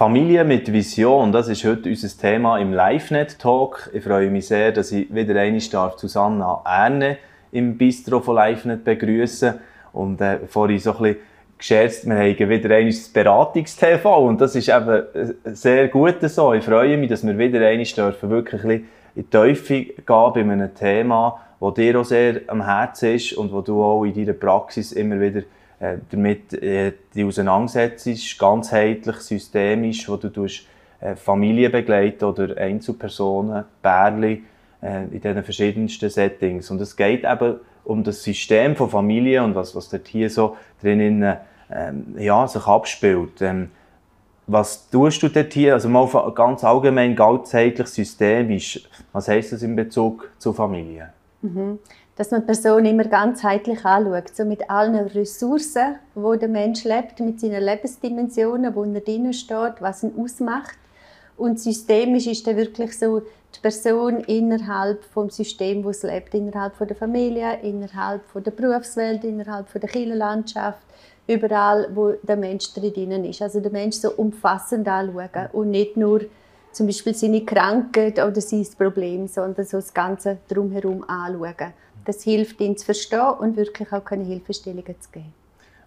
Familie mit Vision, das ist heute unser Thema im LiveNet-Talk. Ich freue mich sehr, dass ich wieder einmal Susanna Erne im Bistro von LiveNet begrüßen Und äh, vorhin so ein bisschen gescherzt, wir haben wieder einmal das Beratungs-TV und das ist eben äh, sehr gut so. Ich freue mich, dass wir wieder einmal wirklich ein in die Teufel gehen bei einem Thema, das dir auch sehr am Herzen ist und wo du auch in deiner Praxis immer wieder äh, damit äh, die auseinandersetzt, ganzheitlich, systemisch, wo du tust, äh, Familien begleiten oder Einzelpersonen, Pärchen, äh, in diesen verschiedensten Settings. Und es geht eben um das System von Familie und was, was dort hier so drinnen ähm, ja, sich abspielt. Ähm, was tust du dort hier? Also mal ganz allgemein, ganzheitlich, systemisch. Was heißt das in Bezug zur Familie? Mhm dass man die Person immer ganzheitlich anschaut, so mit allen Ressourcen, wo der Mensch lebt, mit seinen Lebensdimensionen, wo er drin steht, was ihn ausmacht. Und systemisch ist dann wirklich so die Person innerhalb vom System, wo es lebt, innerhalb von der Familie, innerhalb von der Berufswelt, innerhalb von der Kirchenlandschaft, überall, wo der Mensch drin ist. Also der Mensch so umfassend anschauen und nicht nur zum Beispiel seine Krankheit oder sein Problem, sondern so das Ganze drumherum anschauen. Das hilft, ihn zu verstehen und wirklich auch keine Hilfestellungen zu geben.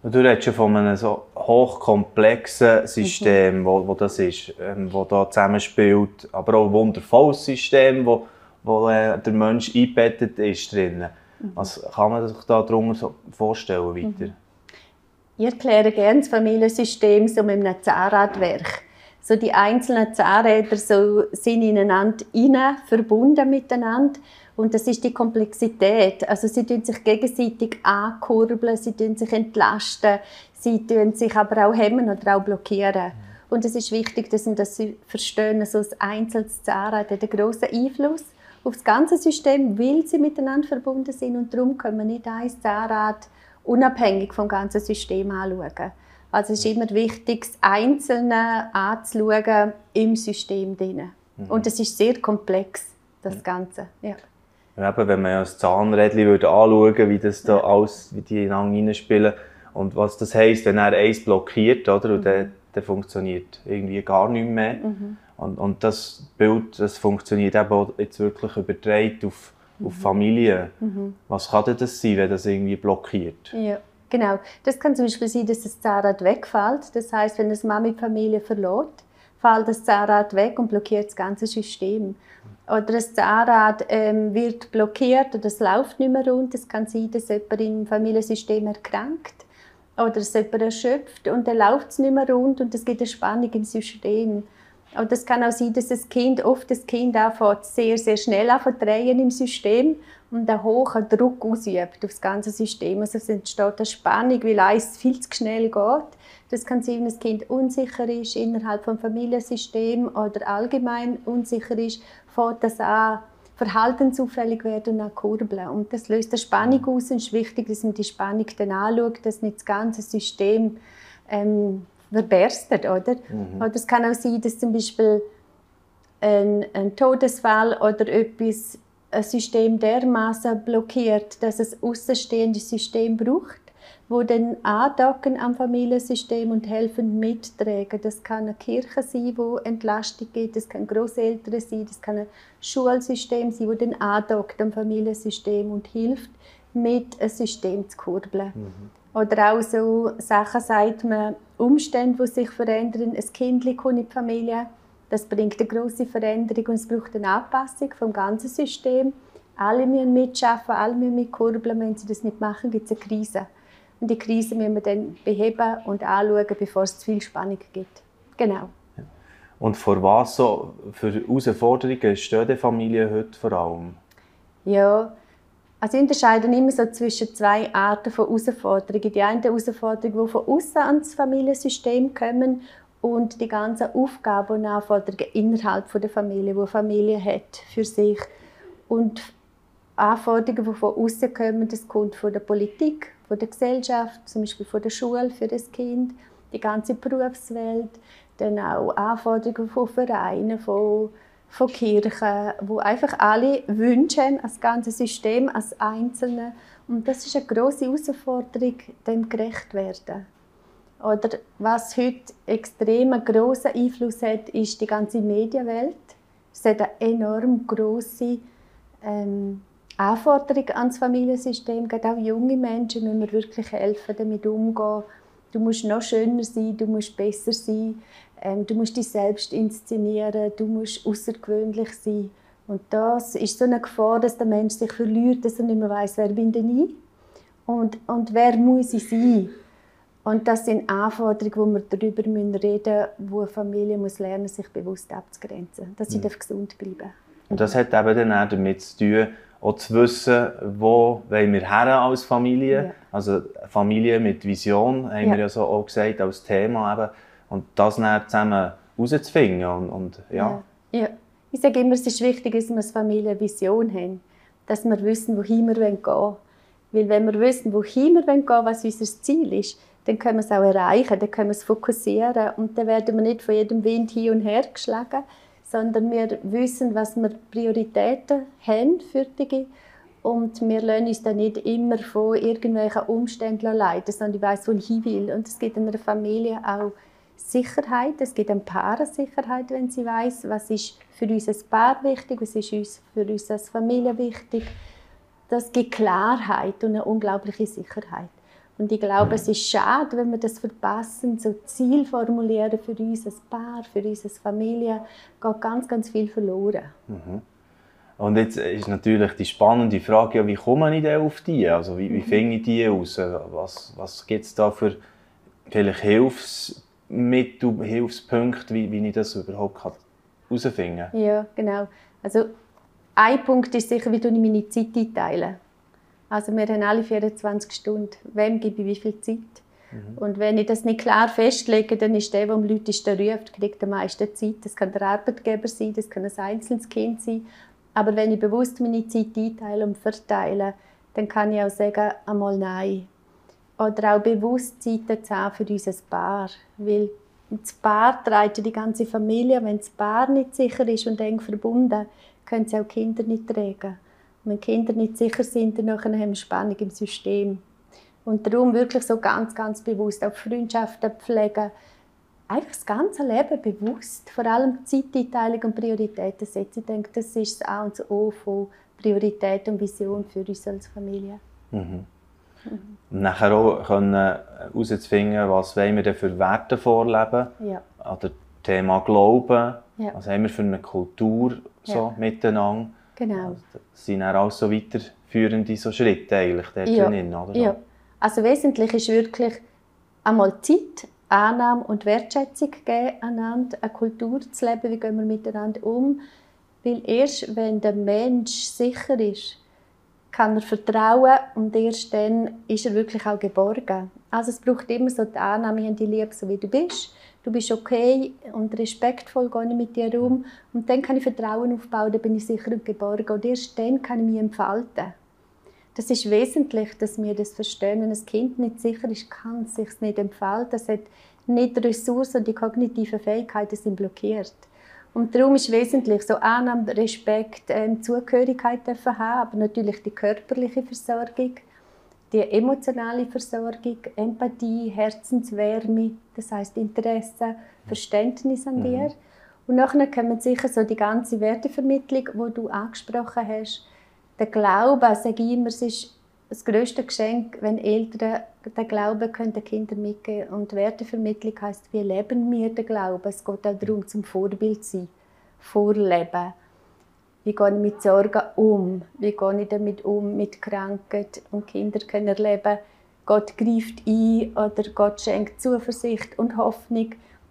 Du redest ja von einem so hochkomplexen System, mhm. wo, wo das ist, ähm, wo da zusammenspielt, aber auch ein wundervolles System, wo, wo äh, der Mensch eingebettet ist drin. Mhm. Was kann man sich da darunter so vorstellen weiter? Mhm. Ich erkläre gerne das Familiensystem so mit einem Zahnradwerk. So die einzelnen Zahnräder so sind ineinander verbunden miteinander und das ist die Komplexität. Also sie tun sich gegenseitig ankurbeln, sie tun sich entlasten, sie tun sich aber auch hemmen oder auch blockieren. Und es ist wichtig, dass wir das verstehen, also das einzelnes Zahnrad hat einen grossen Einfluss auf das ganze System, weil sie miteinander verbunden sind und darum können wir nicht ein Zahnrad unabhängig vom ganzen System anschauen. Also es ist immer wichtig, das Einzelne anzuschauen im System drin. Mhm. Und es ist sehr komplex, das Ganze. Ja. Eben, wenn man ja das Zahnrädchen würde anschauen wie das da alles, wie die ineinander reinspielen und was das heisst, wenn er eins blockiert, oder, und mhm. dann, dann funktioniert irgendwie gar nichts mehr. Mhm. Und, und das Bild, das funktioniert eben auch jetzt wirklich übertragen auf, mhm. auf Familie. Mhm. Was kann denn das sein, wenn das irgendwie blockiert? Ja. Genau, das kann zum Beispiel sein, dass das Zahnrad wegfällt. Das heißt, wenn das Mama die Familie verlässt, fällt das Zahnrad weg und blockiert das ganze System oder das Zahnrad ähm, wird blockiert oder es läuft nicht mehr rund. Es kann sein, dass jemand im Familiensystem erkrankt oder dass jemand erschöpft und dann läuft es nicht mehr rund und es gibt eine Spannung im System. Und es kann auch sein, dass das Kind, oft das Kind anfängt, sehr, sehr schnell drehen im System und einen hohen Druck ausübt auf das ganze System. Also es entsteht eine Spannung, weil eins viel zu schnell geht. Das kann sein, wenn das Kind unsicher ist innerhalb des Familiensystems oder allgemein unsicher ist fängt das an, verhaltensauffällig werden und an kurbeln. Und das löst eine Spannung mhm. aus und es ist wichtig, dass man die Spannung dann anschaut, dass nicht das ganze System ähm, verberstet, oder? Mhm. Oder es kann auch sein, dass zum Beispiel ein, ein Todesfall oder etwas ein System dermaßen blockiert, dass es außenstehendes System braucht wo dann andocken am Familiensystem und helfen mittragen. Das kann eine Kirche sein, wo Entlastung gibt, das kann Großeltern sein, das kann ein Schulsystem sein, wo dann andockt am Familiensystem und hilft, mit ein System zu kurbeln. Mhm. Oder auch so Sachen sagt man, Umstände, die sich verändern. Ein Kind kommt in die Familie, das bringt eine große Veränderung und es braucht eine Anpassung vom ganzen System. Alle müssen mitschaffen, alle müssen mitkurbeln. Wenn sie das nicht machen, gibt es eine Krise. Und die Krise müssen wir dann beheben und anschauen, bevor es zu viel Spannung gibt. Genau. Und vor was so für Herausforderungen stehen die Familien heute vor allem? Ja, also ich unterscheide immer so zwischen zwei Arten von Herausforderungen. Die eine Herausforderung, die von außen ans Familiensystem kommen und die ganzen Aufgaben und Anforderungen innerhalb der Familie, die eine Familie hat für sich. Und Anforderungen, die von außen kommen, das kommt von der Politik, von der Gesellschaft, zum Beispiel von der Schule für das Kind, die ganze Berufswelt, dann auch Anforderungen von Vereinen, von, von Kirchen, wo einfach alle wünschen, als ganzes System, als Einzelne. Und das ist eine große Herausforderung, dem gerecht werden. Oder was heute extrem großen Einfluss hat, ist die ganze Medienwelt. Es hat eine enorm große ähm, Anforderung an das Familiensystem. Gerade auch junge Menschen müssen wir wirklich helfen, damit umzugehen. Du musst noch schöner sein, du musst besser sein, ähm, du musst dich selbst inszenieren, du musst außergewöhnlich sein. Und das ist so eine Gefahr, dass der Mensch sich verliert, dass er nicht mehr weiß, wer bin denn ich und, und wer muss ich sein. Und das sind Anforderungen, wo wir darüber reden müssen, wo eine Familie muss lernen sich bewusst abzugrenzen, dass sie mhm. gesund bleiben Und das hat eben dann auch damit zu tun, auch zu wissen, wo wollen wir her als Familie. Ja. Also Familie mit Vision, haben ja. wir ja so auch gesagt, als Thema eben. Und das dann zusammen herauszufinden. Und, und, ja. ja. ja. Ich sage immer, es ist wichtig, dass wir als Familie eine Vision haben. Dass wir wissen, wohin wir gehen wollen. Weil wenn wir wissen, wohin wir gehen wollen, was unser Ziel ist, dann können wir es auch erreichen, dann können wir es fokussieren und dann werden wir nicht von jedem Wind hin und her geschlagen, sondern wir wissen, was wir Prioritäten haben für die und wir lassen uns dann nicht immer von irgendwelchen Umständen leiten, sondern ich weiß, wo ich hin will. Und es gibt in einer Familie auch Sicherheit, es gibt ein Paar Sicherheit, wenn sie weiß, was ist für uns als Paar wichtig, was ist uns für uns als Familie wichtig. Das gibt Klarheit und eine unglaubliche Sicherheit. Und ich glaube, es ist schade, wenn wir das verpassen, so Ziel formulieren für uns als Paar, für uns als Familie, geht ganz, ganz viel verloren. Mhm. Und jetzt ist natürlich die spannende Frage, ja, wie komme ich denn auf die? Also wie, wie mhm. finde ich die aus? Was, was gibt es da für vielleicht Hilfsmittel, Hilfspunkte, wie, wie ich das überhaupt herausfinden kann? Ja, genau. Also ein Punkt ist sicher, wie ich meine Zeit einteile. Also wir haben alle 24 Stunden. Wem gebe ich wie viel Zeit? Mhm. Und wenn ich das nicht klar festlege, dann ist der, der am lautesten ruft, kriegt am meisten Zeit. Das kann der Arbeitgeber sein, das kann ein einzelnes Kind sein. Aber wenn ich bewusst meine Zeit einteile und verteile, dann kann ich auch sagen, einmal nein. Oder auch bewusst Zeiten zu haben für unser Paar. Weil das Paar trägt die ganze Familie. Wenn das Paar nicht sicher ist und eng verbunden, können sie auch Kinder nicht tragen. Wenn Kinder nicht sicher sind, dann haben wir Spannung im System. Und darum wirklich so ganz, ganz bewusst auch Freundschaften pflegen. Einfach das ganze Leben bewusst, vor allem Zeiteinteilung und Prioritäten setzen. Ich denke, das ist das A und das O von Priorität und Vision für uns als Familie. Mhm. Mhm. Und nachher auch können herauszufinden, was wollen wir denn für Werte vorleben. Ja. Oder Thema Glauben. Ja. Was haben wir für eine Kultur so ja. miteinander. Genau. Also, das sind auch so weiterführende so Schritte eigentlich dort ja. drin, oder? Ja. Also wesentlich ist wirklich einmal Zeit, Annahme und Wertschätzung geben einander, eine Kultur zu leben, wie gehen wir miteinander um. Weil erst wenn der Mensch sicher ist, kann er vertrauen und erst dann ist er wirklich auch geborgen. Also es braucht immer so die Annahme und die Liebe, so wie du bist du bist okay und respektvoll gehe mit dir um und dann kann ich Vertrauen aufbauen, dann bin ich sicher und geborgen und erst dann kann ich mich entfalten. Das ist wesentlich, dass wir das verstehen. Wenn ein Kind nicht sicher ist, kann es sich nicht entfalten. Es hat nicht die Ressourcen und die kognitiven Fähigkeiten sind blockiert. Und darum ist wesentlich so Annahme, Respekt, ähm, Zugehörigkeit dürfen haben, aber natürlich die körperliche Versorgung die emotionale Versorgung, Empathie, Herzenswärme, das heißt Interesse, Verständnis an dir. Mhm. Und nachher kommen sicher so die ganze Wertevermittlung, wo du angesprochen hast. Der Glaube, sage ich immer, es ist das größte Geschenk, wenn Eltern den Glauben können den Kindern mitgeben Und Wertevermittlung heißt, wie leben wir den Glauben? Es geht auch darum, zum Vorbild zu sein, vorleben. Wie gehe ich mit Sorgen um? Wie gehe ich damit um mit Krankheit? Und Kinder können erleben, Gott greift ein oder Gott schenkt Zuversicht und Hoffnung.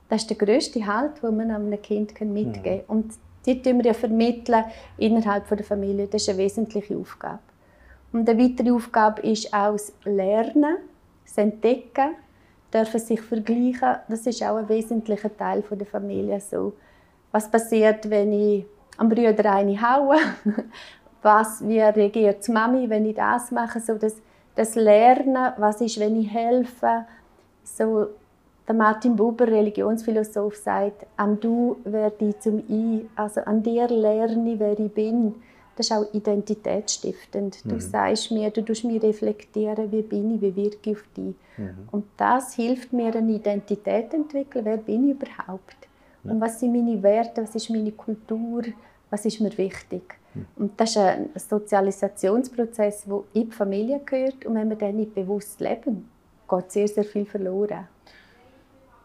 Das ist der grösste Halt, den man einem Kind mitgeben kann. Mhm. Und die tun wir ja vermitteln innerhalb der Familie. Das ist eine wesentliche Aufgabe. Und eine weitere Aufgabe ist auch das Lernen, das Entdecken, dürfen sich vergleichen. Das ist auch ein wesentlicher Teil der Familie. So, was passiert, wenn ich am Brüder eine hauen. was, wie reagiert die Mami, wenn ich das mache? So das, das Lernen, was ist, wenn ich helfe? So, der Martin Buber, Religionsphilosoph, sagt, an du werde ich zum Ich, also an dir lerne ich, wer ich bin. das ist auch identitätsstiftend. Du mhm. sagst mir, du tust mir reflektieren, wie bin ich, wie wirke ich auf dich. Mhm. Und das hilft mir, eine Identität zu entwickeln. Wer bin ich überhaupt? Und was sind meine Werte, was ist meine Kultur, was ist mir wichtig? Mhm. Und das ist ein Sozialisationsprozess, der in die Familie gehört. Und wenn wir den nicht bewusst leben, geht sehr, sehr viel verloren.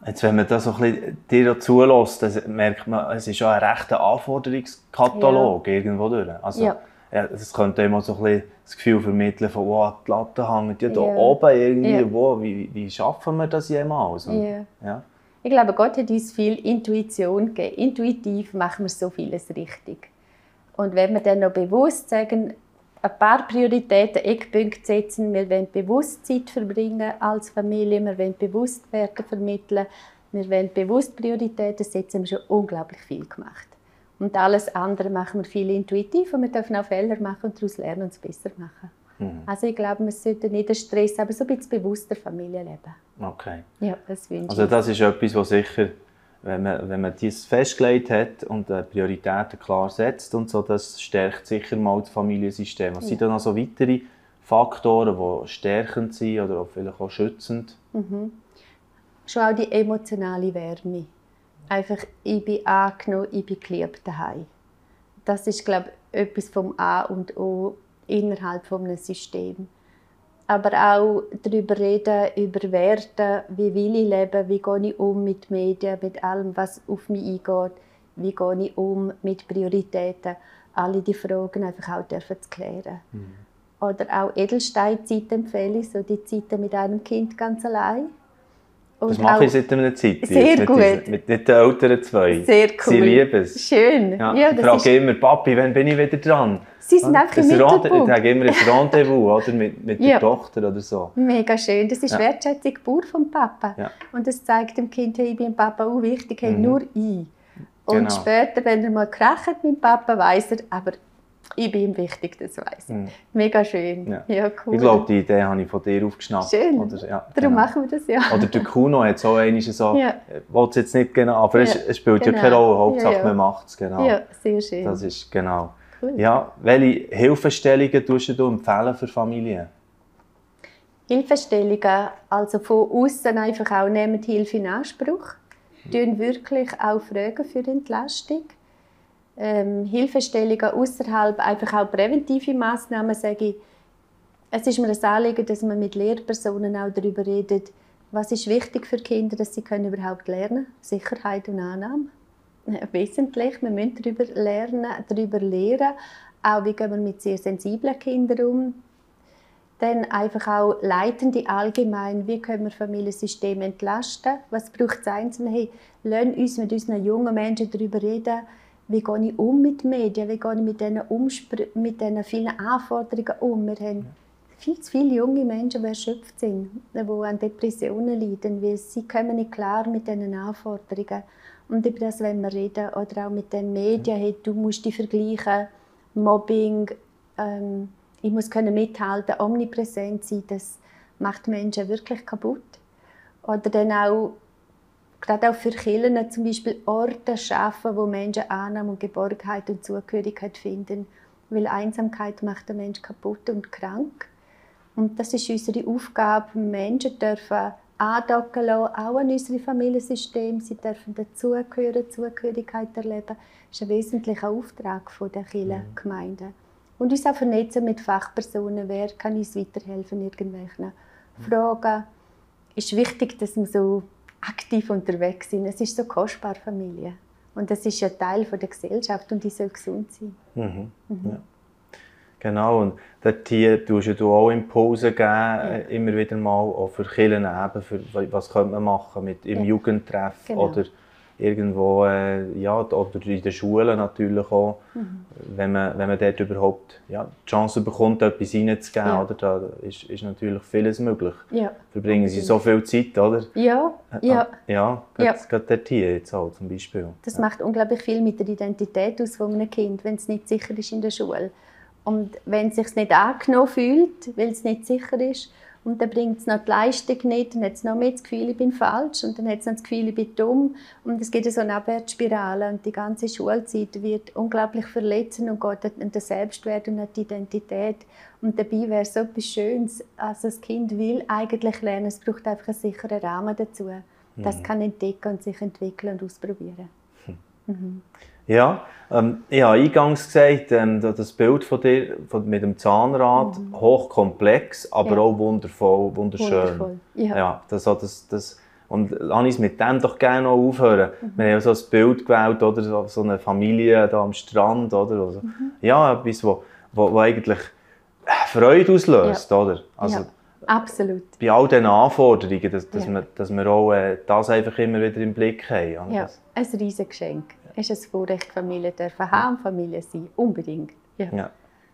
Jetzt, wenn man das so ein bisschen dir zulässt, dann merkt man, es ist schon ein rechter Anforderungskatalog ja. irgendwo durch. Also, ja. ja. das könnte immer so ein bisschen das Gefühl vermitteln von, wow, die Latte hängt ja da ja. oben irgendwie, wo, wie, wie schaffen wir das jemals? Und, ja. Ich glaube, Gott hat uns viel Intuition gegeben. Intuitiv machen wir so vieles richtig. Und wenn wir dann noch bewusst sagen, ein paar Prioritäten, Eckpunkte setzen. Wir wollen bewusst Zeit verbringen als Familie, wir wollen bewusst Werte vermitteln, wir wollen bewusst Prioritäten setzen. Wir haben schon unglaublich viel gemacht. Und alles andere machen wir viel intuitiv und wir dürfen auch Fehler machen und daraus lernen und es besser machen. Mhm. Also ich glaube, wir sollten nicht den Stress, aber so ein bisschen bewusster Familie leben. Okay. Ja, das wünsche Also das ist etwas, was sicher wenn man, wenn man dies festgelegt hat und äh, Prioritäten klar setzt und so, das stärkt sicher mal das Familiensystem. Was ja. sind da noch so weitere Faktoren, die stärkend sind oder auch vielleicht auch schützend? Mhm. Schon auch die emotionale Wärme. Einfach, ich bin angenommen, ich bin geliebt daheim. Das ist, glaube ich, etwas vom A und O innerhalb eines Systems aber auch darüber reden, über Werte, wie will ich leben, wie gehe ich um mit Medien, mit allem, was auf mich eingeht, wie gehe ich um mit Prioritäten, alle die Fragen einfach auch dürfen zu klären. Mhm. Oder auch Edelsteinzeit empfehle ich, so die Zeiten mit einem Kind ganz allein. Und das mache ich seit einer Zeit. Sehr mit gut. Mit, mit, den älteren zwei. Sehr cool. Sie lieben es. Schön. Ja, ja, ich frage immer, Papi, wann bin ich wieder dran? Sie sind einfach im Mittelpunkt. Ich habe immer ein Rendezvous oder, mit, mit ja. der Tochter oder so. Mega schön. Das ist ja. Wertschätzung pur vom Papa. Ja. Und das zeigt dem Kind, hey, ich bin Papa auch wichtig, hey, mhm. nur ich. Und genau. später, wenn er mal kracht mit Papa, weiß er, aber ich bin ihm wichtig, das weiß ich. Mhm. Mega schön. Ja. ja. cool. Ich glaube, die Idee habe ich von dir aufgeschnappt. Schön. Oder, ja, Darum genau. machen wir das ja. Oder der Kuno hat so einmal so, ja. ich will es jetzt nicht genau, aber ja. es, spielt genau. ja keine Rolle, Hauptsache man macht es. Genau. Ja, sehr schön. Das ist genau. Cool. Ja, welche Hilfestellungen tust du empfehlen für Familien? Hilfestellungen, also von außen einfach auch nehmen Hilfe in Anspruch, tun wirklich auch Fragen für Entlastung ähm, Hilfestellungen außerhalb, einfach auch präventive Maßnahmen, sage ich, es ist mir ein Anliegen, dass man mit Lehrpersonen auch darüber redet, was ist wichtig für Kinder, dass sie können überhaupt lernen Sicherheit und Annahme. Wesentlich, wir müssen darüber lernen, darüber lehren, auch wie gehen wir mit sehr sensiblen Kindern um. Dann einfach auch Leitende allgemein, wie können wir Familiensysteme entlasten, was braucht es einzeln, hey, lernen uns mit unseren jungen Menschen darüber reden, wie gehe ich um mit Medien, wie gehe ich mit diesen, Umspr mit diesen vielen Anforderungen um. Wir haben viel zu viele junge Menschen, die erschöpft sind, die an Depressionen leiden, weil sie kommen nicht klar mit diesen Anforderungen. Und über das wollen wir reden. Oder auch mit den Medien, hey, du musst dich vergleichen, Mobbing, ähm, ich muss können mithalten, omnipräsent sein, das macht Menschen wirklich kaputt. Oder dann auch gerade auch für Kirchen zum Beispiel Orte schaffen, wo Menschen Annahme und Geborgenheit und Zugehörigkeit finden. Weil Einsamkeit macht den Menschen kaputt und krank. Und das ist unsere Aufgabe. Menschen dürfen andocken lassen, auch an unserem Familiensystem. Sie dürfen dazugehören, Zugehörigkeit erleben. Das ist ein wesentlicher Auftrag der Kirchengemeinde. Mhm. Und uns auch vernetzen mit Fachpersonen. Wer kann uns weiterhelfen in irgendwelchen Fragen? Es ist wichtig, dass man so aktiv unterwegs sind. Es ist so kostbar, Familie. Und das ist ja Teil von der Gesellschaft und die soll gesund sein. Mhm. Mhm. Ja. Genau, und dort hier tust du auch Impulse geben, ja. Äh, immer wieder mal, auch für Kirchen eben, für was könnte man machen mit im ja. Jugendtreff genau. oder irgendwo, äh, ja, oder in den Schulen natürlich auch, mhm. wenn, man, wenn man dort überhaupt ja, die Chance bekommt, etwas reinzugeben, ja. oder, da ist, ist natürlich vieles möglich. Ja. Verbringen sie so viel Zeit, oder? Ja, ja. Äh, ja, gerade, ja. gerade dort hier jetzt auch zum Beispiel. Das ja. macht unglaublich viel mit der Identität aus von einem Kind, wenn es nicht sicher ist in der Schule. Und wenn es sich nicht angenommen fühlt, weil es nicht sicher ist, Und dann bringt es noch die Leistung nicht, dann hat es noch mehr das Gefühl, ich bin falsch und dann hat es noch das Gefühl, ich bin dumm. Und es geht so eine Abwärtsspirale und die ganze Schulzeit wird unglaublich verletzend und geht an den Selbstwert und an die Identität. Und dabei wäre es so etwas Schönes, also das Kind will eigentlich lernen, es braucht einfach einen sicheren Rahmen dazu. Das mhm. kann entdecken und sich entwickeln und ausprobieren. Mhm. Ja, ähm, ich habe eingangs gesagt, ähm, das Bild von dir von, mit dem Zahnrad, mhm. hochkomplex, aber ja. auch wundervoll, wunderschön. Wundervoll. Ja. ja das, das, das, und lass uns mit dem doch gerne noch aufhören. Mhm. Wir haben so ein Bild gewählt, oder so eine Familie da am Strand, oder? Also, mhm. Ja, etwas, wo, wo, wo eigentlich Freude auslöst, ja. oder? Also, ja. Absolut. Bei all diesen Anforderungen, dass, dass, ja. wir, dass wir auch äh, das einfach immer wieder im Blick haben. Ja, ein riesiges Geschenk ist es Vorrecht, Familie dürfen haben, Familie sein, unbedingt. Ja, ja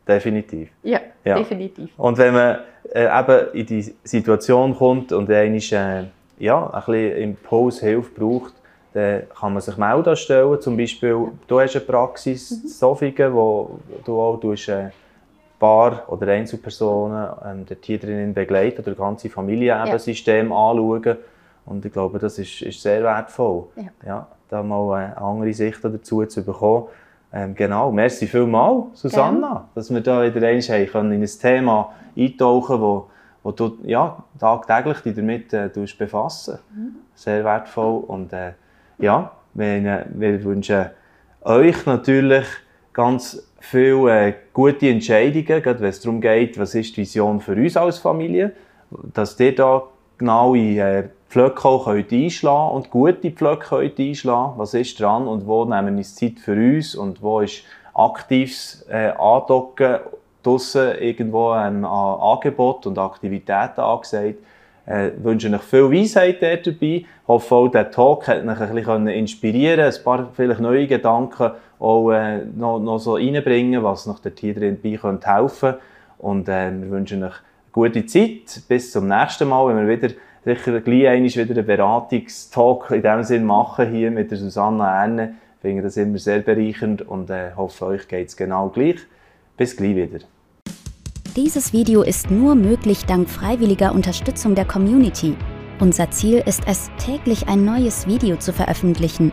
definitiv. Ja, ja, definitiv. Und wenn man äh, eben in die Situation kommt und einmal äh, ja, ein bisschen Impuls, Hilfe braucht, dann kann man sich melden stellen. Zum Beispiel, du hast eine Praxis, mhm. Sofigen, wo du auch tust, äh, Paar- oder Einzelpersonen ähm, dort hier drinnen begleiten oder das ganze Familiensystem ja. anschauen. Und ich glaube, das ist, ist sehr wertvoll. Ja. ja da mal eine andere Sicht dazu zu bekommen. Ähm, genau, merci vielmals, Susanna, Gerne. dass wir da wieder einmal können in ein Thema eintauchen wo, wo du ja, tagtäglich dich damit äh, befassen mhm. Sehr wertvoll. Und äh, ja, wir, wir, wünschen euch natürlich ganz viele äh, gute Entscheidungen, gerade wenn es darum geht, was ist die Vision für uns als Familie, dass ihr da genaue äh, Pflöcke auch einschlagen und gute Pflöcke einschlagen Was ist dran und wo nehmen wir Zeit für uns und wo ist aktives äh, Andocken draussen irgendwo ähm, an Angebot und Aktivitäten angesagt. Äh, wünsche euch viel Weisheit dabei. Ich hoffe auch, der Talk hat euch ein bisschen inspirieren ein paar vielleicht neue Gedanken auch äh, noch, noch so reinbringen, was noch der hier drin bei könnte helfen Und äh, wir wünschen euch gute Zeit. Bis zum nächsten Mal, wenn wir wieder sicher gleich wieder einen Beratungstalk in dem Sinn machen hier mit der Susanna Erne. Ich finde das immer sehr bereichernd und äh, hoffe, euch geht es genau gleich. Bis gleich wieder. Dieses Video ist nur möglich dank freiwilliger Unterstützung der Community. Unser Ziel ist es, täglich ein neues Video zu veröffentlichen.